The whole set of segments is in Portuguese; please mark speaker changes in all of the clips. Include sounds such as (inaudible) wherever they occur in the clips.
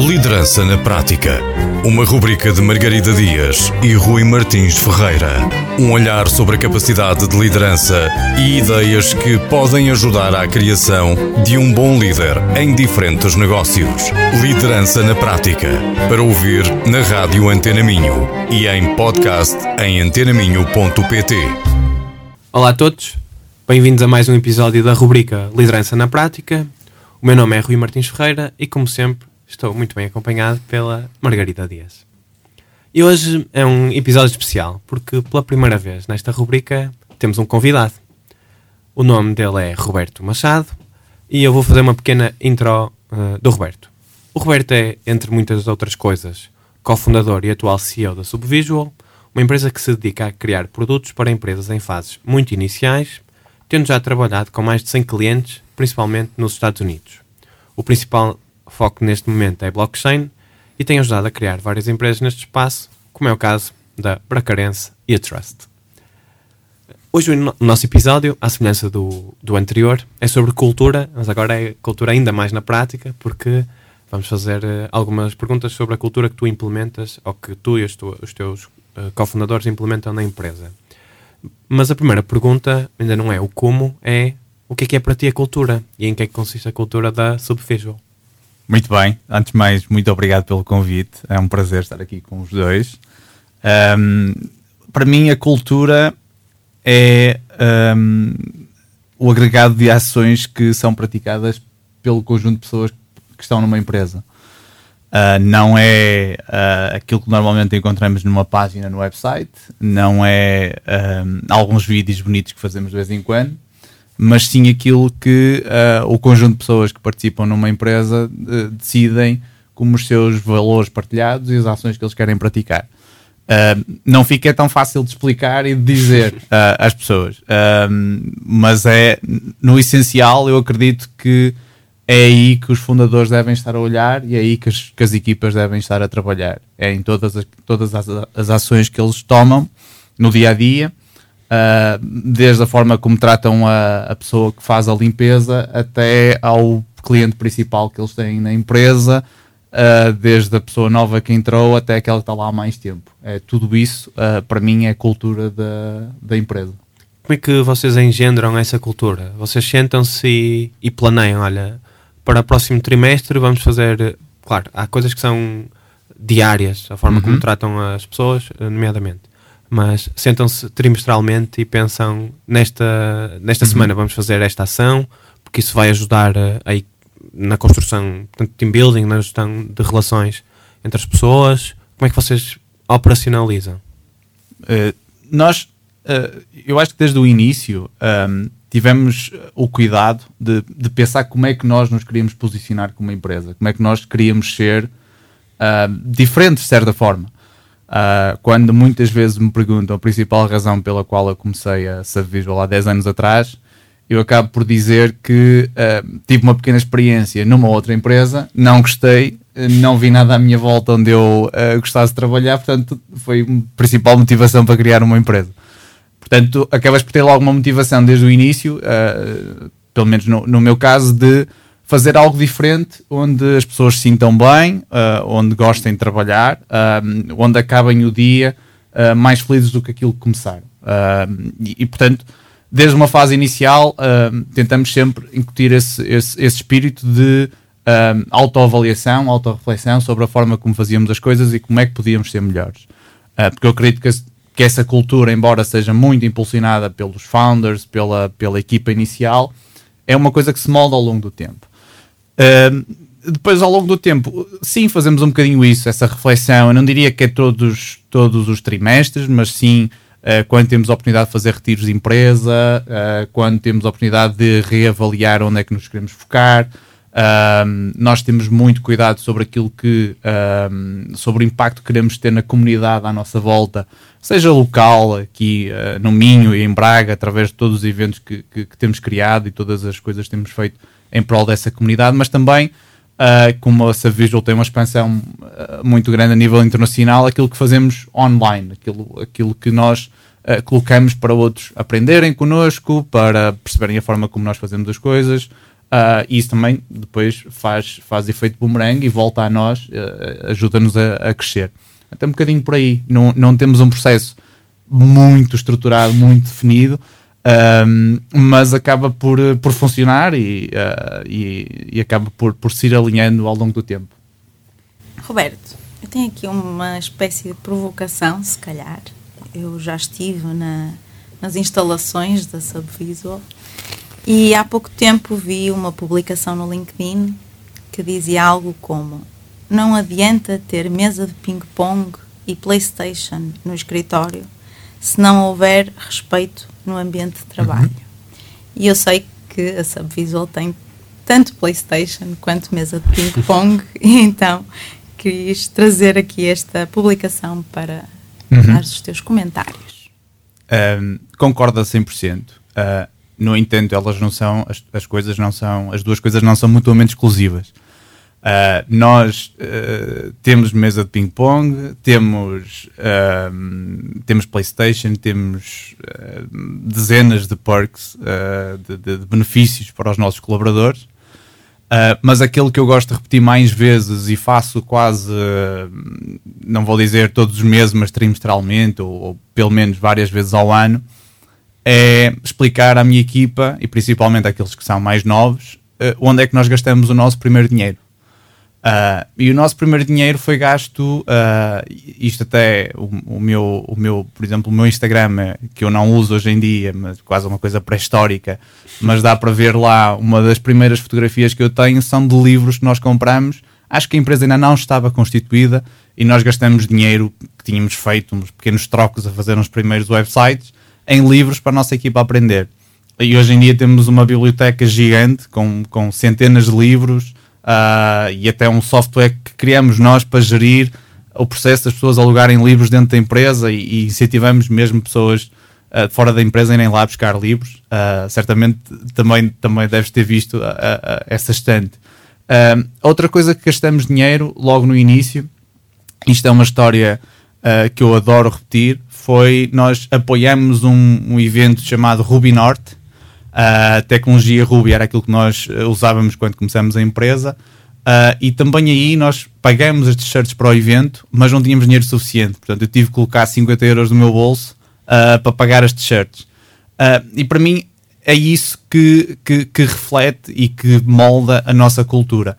Speaker 1: Liderança na Prática. Uma rubrica de Margarida Dias e Rui Martins Ferreira. Um olhar sobre a capacidade de liderança e ideias que podem ajudar à criação de um bom líder em diferentes negócios. Liderança na Prática. Para ouvir na Rádio Antena Minho e em podcast em antenaminho.pt.
Speaker 2: Olá a todos, bem-vindos a mais um episódio da rubrica Liderança na Prática. O meu nome é Rui Martins Ferreira e, como sempre, estou muito bem acompanhado pela Margarida Dias. E hoje é um episódio especial porque, pela primeira vez nesta rubrica, temos um convidado. O nome dele é Roberto Machado e eu vou fazer uma pequena intro uh, do Roberto. O Roberto é, entre muitas outras coisas, cofundador e atual CEO da Subvisual, uma empresa que se dedica a criar produtos para empresas em fases muito iniciais, tendo já trabalhado com mais de 100 clientes principalmente nos Estados Unidos. O principal foco neste momento é blockchain e tem ajudado a criar várias empresas neste espaço, como é o caso da Bracarense e a Trust. Hoje o nosso episódio, à semelhança do, do anterior, é sobre cultura, mas agora é cultura ainda mais na prática, porque vamos fazer uh, algumas perguntas sobre a cultura que tu implementas ou que tu e os, tu, os teus uh, cofundadores implementam na empresa. Mas a primeira pergunta ainda não é o como, é o que é que é para ti a cultura e em que é que consiste a cultura da Subvisual.
Speaker 3: Muito bem, antes de mais, muito obrigado pelo convite. É um prazer estar aqui com os dois. Um, para mim, a cultura é um, o agregado de ações que são praticadas pelo conjunto de pessoas que estão numa empresa. Uh, não é uh, aquilo que normalmente encontramos numa página no website, não é um, alguns vídeos bonitos que fazemos de vez em quando, mas sim aquilo que uh, o conjunto de pessoas que participam numa empresa uh, decidem como os seus valores partilhados e as ações que eles querem praticar. Uh, não fica tão fácil de explicar e de dizer (laughs) às pessoas, mas é no essencial. Eu acredito que é aí que os fundadores devem estar a olhar e é aí que as, que as equipas devem estar a trabalhar. É em todas as, todas as, as ações que eles tomam no dia a dia Uh, desde a forma como tratam a, a, pessoa que faz a limpeza até ao cliente principal que eles têm na empresa, uh, desde a pessoa nova que entrou até aquela que está lá há mais tempo. É, tudo isso, uh, para mim, é cultura da, da empresa.
Speaker 2: Como é que vocês engendram essa cultura? Vocês sentam-se e, e planeiam, olha, para o próximo trimestre vamos fazer. Claro, há coisas que são diárias, a forma uhum. como tratam as pessoas, nomeadamente mas sentam-se trimestralmente e pensam nesta, nesta uhum. semana vamos fazer esta ação, porque isso vai ajudar aí na construção, portanto, team building, na gestão de relações entre as pessoas. Como é que vocês operacionalizam?
Speaker 3: Uh, nós, uh, eu acho que desde o início um, ehm, tivemos o cuidado de, de, pensar como é que nós nos queríamos posicionar como empresa, como é que nós queríamos ser uh, diferentes de certa forma. Uh, quando muitas vezes me perguntam a principal razão pela qual eu comecei a ser visual há 10 anos atrás, eu acabo por dizer que uh, tive uma pequena experiência numa outra empresa, não gostei, não vi nada à minha volta onde eu uh, gostasse de trabalhar, portanto, foi a principal motivação para criar uma empresa. Portanto, acabas por ter logo uma motivação desde o início, pelo menos no, no meu caso, de fazer algo diferente onde as pessoas se sintam bem, uh, onde gostem de trabalhar, uh, onde acabem o dia uh, mais felizes do que aquilo que começaram. E, e, portanto, desde uma fase inicial, tentamos sempre incutir esse, esse, esse espírito de autoavaliação, autorreflexão sobre a forma como fazíamos as coisas e como é que podíamos ser melhores. porque eu acredito que, que essa cultura, embora seja muito impulsionada pelos founders, pela, pela equipa inicial, é uma coisa que se molda ao longo do tempo. Depois, ao longo do tempo, sim, fazemos um bocadinho isso, essa reflexão. Eu não diria que é todos, todos os trimestres, mas sim uh, quando temos a oportunidade de fazer retiros de empresa, uh, quando temos a oportunidade de reavaliar onde é que nos queremos focar. Uh, nós temos muito cuidado sobre aquilo que, sobre o impacto que queremos ter na comunidade à nossa volta, seja local, aqui uh, no Minho e em Braga, através de todos os eventos que, que, que temos criado e todas as coisas que temos feito em prol dessa comunidade, mas também, uh, como a Savisual tem uma expansão uh, muito grande a nível internacional, aquilo que fazemos online, aquilo, aquilo que nós uh, colocamos para outros aprenderem connosco, para perceberem a forma como nós fazemos as coisas. E isso também depois faz, faz efeito boomerang e volta a nós, ajuda-nos a, a, crescer. Até um bocadinho por aí. Não, não temos um processo muito estruturado, muito definido, um, mas acaba por, por funcionar e, uh, e, e, acaba por, por se ir alinhando ao longo do tempo.
Speaker 4: Roberto, eu tenho aqui uma espécie de provocação, se calhar. Eu já estive na, nas instalações da Subvisual e há pouco tempo vi uma publicação no LinkedIn que dizia algo como: Não adianta ter mesa de ping-pong e PlayStation no escritório se não houver respeito no ambiente de trabalho. Uhum. E eu sei que a Subvisual tem tanto PlayStation quanto mesa de ping-pong, (laughs) então quis trazer aqui esta publicação para uhum. dar os teus comentários.
Speaker 3: Um, concordo a 100%. Uh, no entanto, elas não são, as, as coisas não são, as duas coisas não são mutuamente exclusivas. Uh, nós uh, temos mesa de ping-pong, temos, uh, temos PlayStation, temos dezenas de perks, de, de, de, benefícios para os nossos colaboradores, mas aquele que eu gosto de repetir mais vezes e faço quase, não vou dizer todos os meses, mas trimestralmente, ou, ou pelo menos várias vezes ao ano, é explicar à minha equipa, e principalmente àqueles que são mais novos, onde é que nós gastamos o nosso primeiro dinheiro. Uh, e o nosso primeiro dinheiro foi gasto, uh, isto até o, o, meu, o meu, por exemplo, o meu Instagram, que eu não uso hoje em dia, mas quase uma coisa pré-histórica, mas dá para ver lá, uma das primeiras fotografias que eu tenho são de livros que nós compramos. Acho que a empresa ainda não estava constituída e nós gastamos dinheiro que tínhamos feito, uns pequenos trocos a fazer uns primeiros websites em livros para a nossa equipa aprender. E hoje em dia temos uma biblioteca gigante com, com centenas de livros uh, e até um software que criamos nós para gerir o processo das pessoas alugarem livros dentro da empresa e, e incentivamos mesmo pessoas uh, fora da empresa a irem lá buscar livros. Uh, certamente também, também deves ter visto essa estante. outra coisa que gastamos dinheiro logo no início, isto é uma história que eu adoro repetir, foi nós apoiamos um, um evento chamado Ruby Norte. A tecnologia Ruby era aquilo que nós eh, usávamos quando começamos a empresa. Uh, e também aí nós pagamos as t-shirts para o evento, mas não tínhamos dinheiro suficiente. Portanto, eu tive que colocar 50 euros no meu bolso uh, para pagar as t-shirts. Uh, e para mim é isso que, que, que, reflete e que molda a nossa cultura.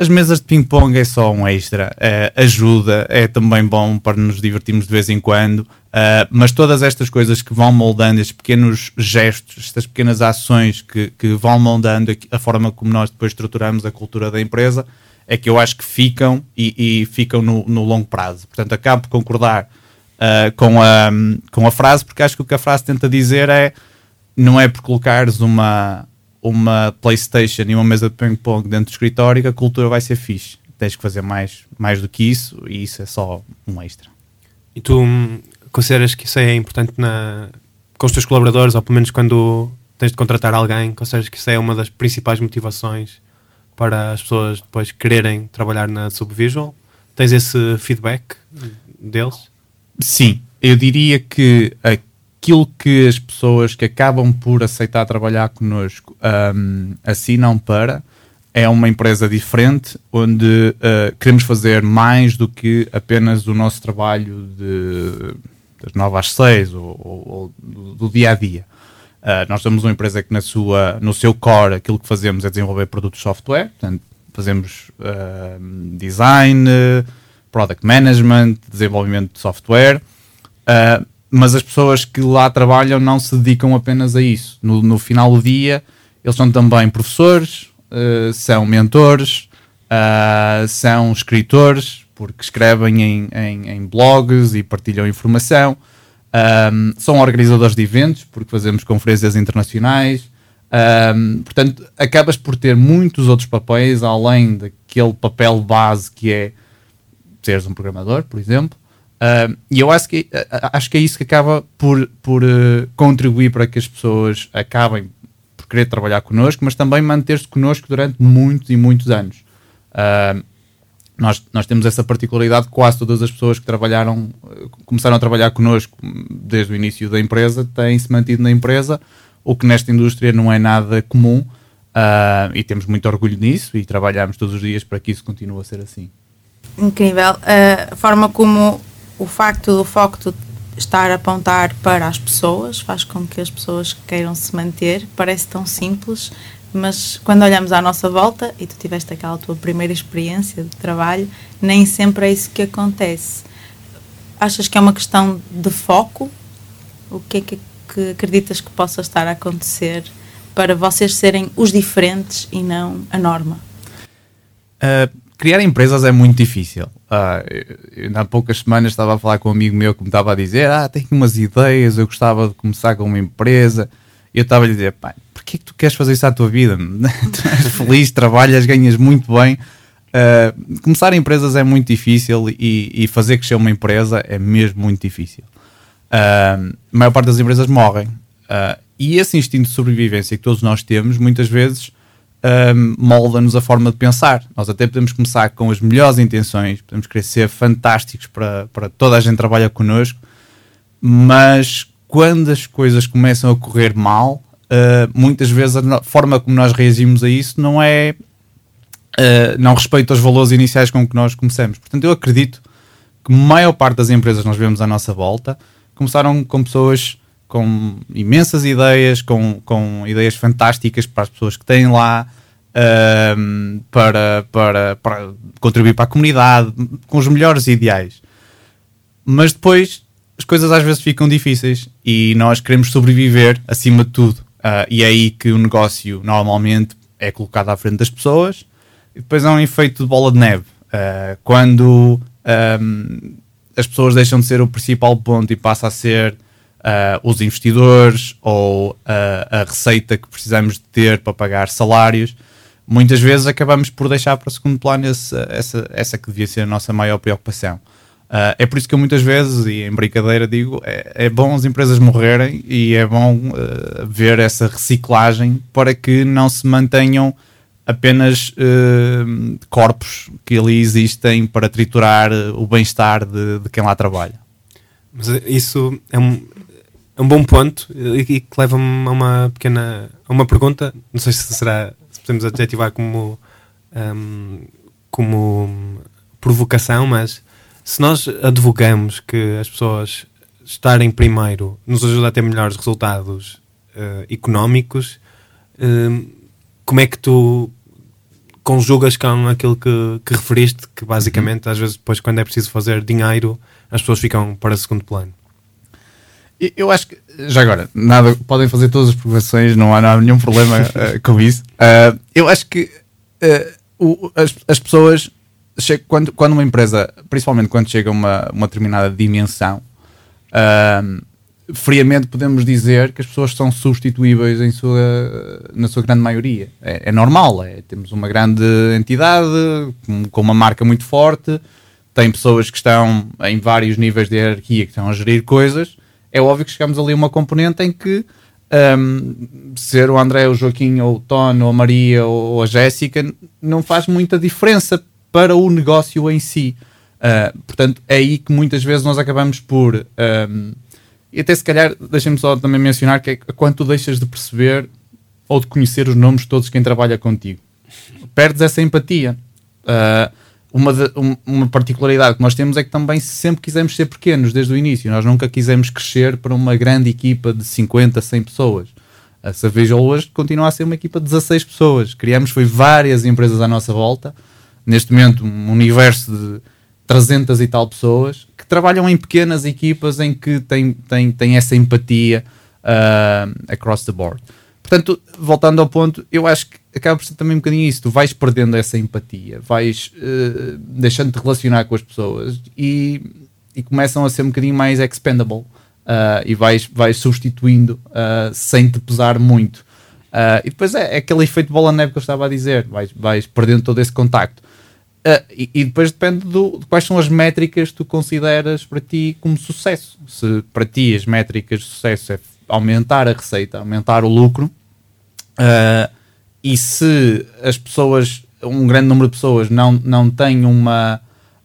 Speaker 3: As mesas de ping-pong é só um extra, é, ajuda, é também bom para nos divertirmos de vez em quando, Uh, mas todas estas coisas que vão moldando, estes pequenos gestos, estas pequenas ações que, que vão moldando a forma como nós depois estruturamos a cultura da empresa, é que eu acho que ficam e, e ficam no, no, longo prazo. Portanto, acabo por concordar uh, com, a, com a frase, porque acho que o que a frase tenta dizer é não é por colocares uma, uma PlayStation e uma mesa de ping-pong dentro do escritório que a cultura vai ser fixe. Tens que fazer mais, mais do que isso e isso é só um extra.
Speaker 2: E tu consideras que isso é importante na, com os teus colaboradores, ou pelo menos quando tens de contratar alguém, consideras que isso é uma das principais motivações para as pessoas depois quererem trabalhar na Subvisual? Tens esse feedback deles?
Speaker 3: Sim, eu diria que aquilo que as pessoas que acabam por aceitar trabalhar connosco um, assinam para é uma empresa diferente onde uh, queremos fazer mais do que apenas o nosso trabalho de das 9 às 6 ou, ou, ou do, do, dia a dia. Uh, nós somos uma empresa que na sua, no seu core aquilo que fazemos é desenvolver produtos de software, portanto fazemos uh, design, product management, desenvolvimento de software, uh, mas as pessoas que lá trabalham não se dedicam apenas a isso. No, no final do dia, eles são também professores, são mentores, são escritores, porque escrevem em, em, em blogs e partilham informação. Um, são organizadores de eventos, porque fazemos conferências internacionais. Um, portanto, acabas por ter muitos outros papéis, além daquele papel base que é seres um programador, por exemplo. E eu acho que, acho que é isso que acaba por, por uh, contribuir para que as pessoas acabem por querer trabalhar connosco, mas também manter-se connosco durante muitos e muitos anos. Uh, nós, nós temos essa particularidade, quase todas as pessoas que trabalharam, começaram a trabalhar connosco desde o início da empresa, têm-se mantido na empresa, o que nesta indústria não é nada comum. E temos muito orgulho nisso e trabalhamos todos os dias para que isso continue a ser assim.
Speaker 4: Incrível. Uh, a forma como o facto do foco estar a apontar para as pessoas faz com que as pessoas queiram se manter. Parece tão simples, mas quando olhamos à nossa volta, e tu tiveste aquela tua primeira experiência de trabalho, nem sempre é isso que acontece. Achas que é uma questão de foco? O que é que, que acreditas que possa estar a acontecer para vocês serem os diferentes e não a norma?
Speaker 3: Uh, criar empresas é muito difícil. Uh, há poucas semanas estava a falar com um amigo meu que me estava a dizer: Ah, tenho umas ideias, eu gostava de começar com uma empresa. E eu estava a lhe dizer: Pai, porquê que tu queres fazer isso à tua vida? (laughs) tu és feliz, trabalhas, ganhas muito bem. Uh, começar empresas é muito difícil e, e, fazer crescer uma empresa é mesmo muito difícil. Uh, a maior parte das empresas morrem. Uh, e esse instinto de sobrevivência que todos nós temos, muitas vezes, um, molda-nos a forma de pensar. Nós até podemos começar com as melhores intenções, podemos querer ser fantásticos para, para toda a gente que trabalha connosco, mas quando as coisas começam a correr mal, uh, muitas vezes a forma como nós reagimos a isso não é. Uh, não respeita os valores iniciais com que nós começamos. Portanto, eu acredito que a maior parte das empresas que nós vemos à nossa volta começaram com pessoas com imensas ideias, com, com ideias fantásticas para as pessoas que têm lá, para, para, para contribuir para a comunidade, com os melhores ideais. Mas depois as coisas às vezes ficam difíceis e nós queremos sobreviver acima de tudo. Uh, e é aí que o negócio normalmente é colocado à frente das pessoas e depois é um efeito de bola de neve. Uh, quando um, as pessoas deixam de ser o principal ponto e passa a ser uh, os investidores ou uh, a receita que precisamos de ter para pagar salários, muitas vezes acabamos por deixar para o segundo plano essa, essa, essa que devia ser a nossa maior preocupação. Uh, é por isso que eu muitas vezes, e em brincadeira digo, é, é bom as empresas morrerem e é bom uh, ver essa reciclagem para que não se mantenham apenas uh, corpos que ali existem para triturar o bem-estar de, de, quem lá trabalha.
Speaker 2: Mas isso é um, um bom ponto e, que leva-me a uma pequena a uma pergunta. Não sei se será se podemos adjetivar como um, como provocação, mas se nós advogamos que as pessoas estarem primeiro nos ajuda a ter melhores resultados uh, económicos, uh, como é que tu conjugas com aquilo que, que referiste, que basicamente às vezes depois quando é preciso fazer dinheiro as pessoas ficam para segundo plano?
Speaker 3: Eu acho que, já agora, nada, podem fazer todas as provações, não há, não há nenhum problema uh, (laughs) com isso. Uh, eu acho que uh, o, as, as pessoas, quando, quando uma empresa, principalmente quando chega a uma, uma determinada dimensão, friamente podemos dizer que as pessoas são substituíveis em sua, na sua grande maioria. É, é normal, é, temos uma grande entidade com, com uma marca muito forte, tem pessoas que estão em vários níveis de hierarquia que estão a gerir coisas é óbvio que chegamos ali a uma componente em que um, ser o André, o Joaquim, ou o Tono, ou a Maria, ou a Jéssica, não faz muita diferença para o negócio em si. Uh, portanto, é aí que muitas vezes nós acabamos por. Um, e até se calhar, deixem-me só também mencionar que é quando tu deixas de perceber ou de conhecer os nomes de todos quem trabalha contigo. Perdes essa empatia. Uh, uma, de, uma particularidade que nós temos é que também sempre quisemos ser pequenos desde o início. Nós nunca quisemos crescer para uma grande equipa de 50, 100 pessoas. A Cerveja hoje continua a ser uma equipa de 16 pessoas. Criamos foi várias empresas à nossa volta. Neste momento, um universo de 300 e tal pessoas que trabalham em pequenas equipas em que têm, têm, têm essa empatia uh, across the board. Portanto, voltando ao ponto, eu acho que acaba por ser também um bocadinho isso. Tu vais perdendo essa empatia, vais uh, deixando de relacionar com as pessoas e, e começam a ser um bocadinho mais expendable uh, e vais, vais substituindo uh, sem te pesar muito. e depois é, é, aquele efeito bola neve que eu estava a dizer, vais, vais perdendo todo esse contacto. E, e, depois depende do, de quais são as métricas que tu consideras para ti como sucesso. Se para ti as métricas de sucesso é aumentar a receita, aumentar o lucro, Uh, e se as pessoas, um grande número de pessoas, não, não têm uma,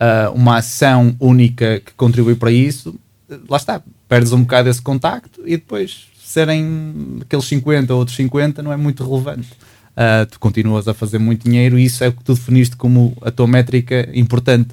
Speaker 3: uh, uma ação única que contribui para isso, lá está, perdes um bocado esse contacto e depois serem aqueles 50 ou outros 50 não é muito relevante. uh, tu continuas a fazer muito dinheiro e isso é o que tu definiste como a tua métrica importante.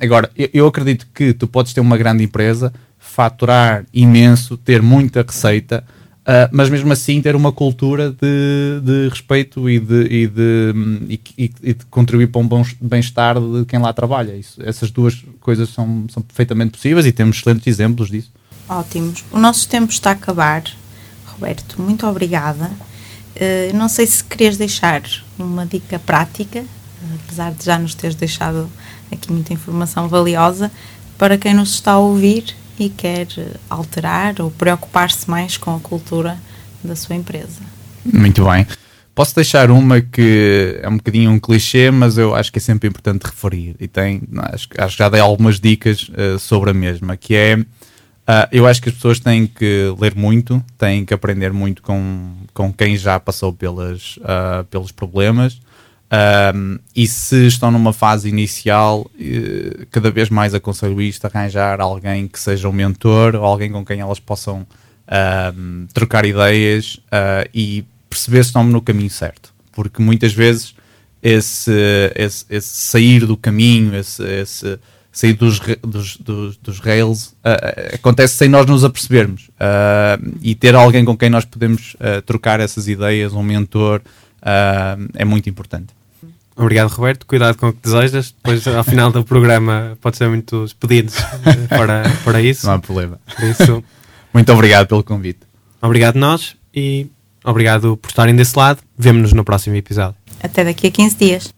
Speaker 3: Agora, eu, eu, acredito que tu podes ter uma grande empresa, faturar imenso, ter muita receita, Uh, mas mesmo assim ter uma cultura de, de respeito e de, e, de, e, e de contribuir para um bom bem-estar de quem lá trabalha. Isso, essas duas coisas são, são perfeitamente possíveis e temos excelentes exemplos disso.
Speaker 4: Ótimos. O nosso tempo está a acabar. Roberto, muito obrigada. Uh, não sei se querias deixar uma dica prática, apesar de já nos teres deixado aqui muita informação valiosa, para quem nos está a ouvir e quer alterar ou preocupar-se mais com a cultura da sua empresa.
Speaker 3: Muito bem. Posso deixar uma que é um bocadinho um clichê, mas eu acho que é sempre importante referir e tem, acho, acho que já dei algumas dicas uh, sobre a mesma, que é uh, eu acho que as pessoas têm que ler muito, têm que aprender muito com, com quem já passou pelas, uh, pelos problemas um, e se estão numa fase inicial, uh, cada vez mais aconselho isto: arranjar alguém que seja um mentor ou alguém com quem elas possam um, trocar ideias uh, e perceber se estão no caminho certo. Porque muitas vezes esse, esse, esse sair do caminho, esse, esse sair dos, dos, dos, dos rails, uh, acontece sem nós nos apercebermos. e ter alguém com quem nós podemos trocar essas ideias, um mentor, é muito importante.
Speaker 2: Obrigado, Roberto. Cuidado com o que desejas. Depois, ao final do programa, pode ser muitos pedidos para, para isso.
Speaker 3: Não há problema.
Speaker 2: Por isso,
Speaker 3: Muito obrigado pelo convite.
Speaker 2: Obrigado nós e obrigado por estarem desse lado. Vemo-nos no próximo episódio.
Speaker 4: Até daqui a 15 dias.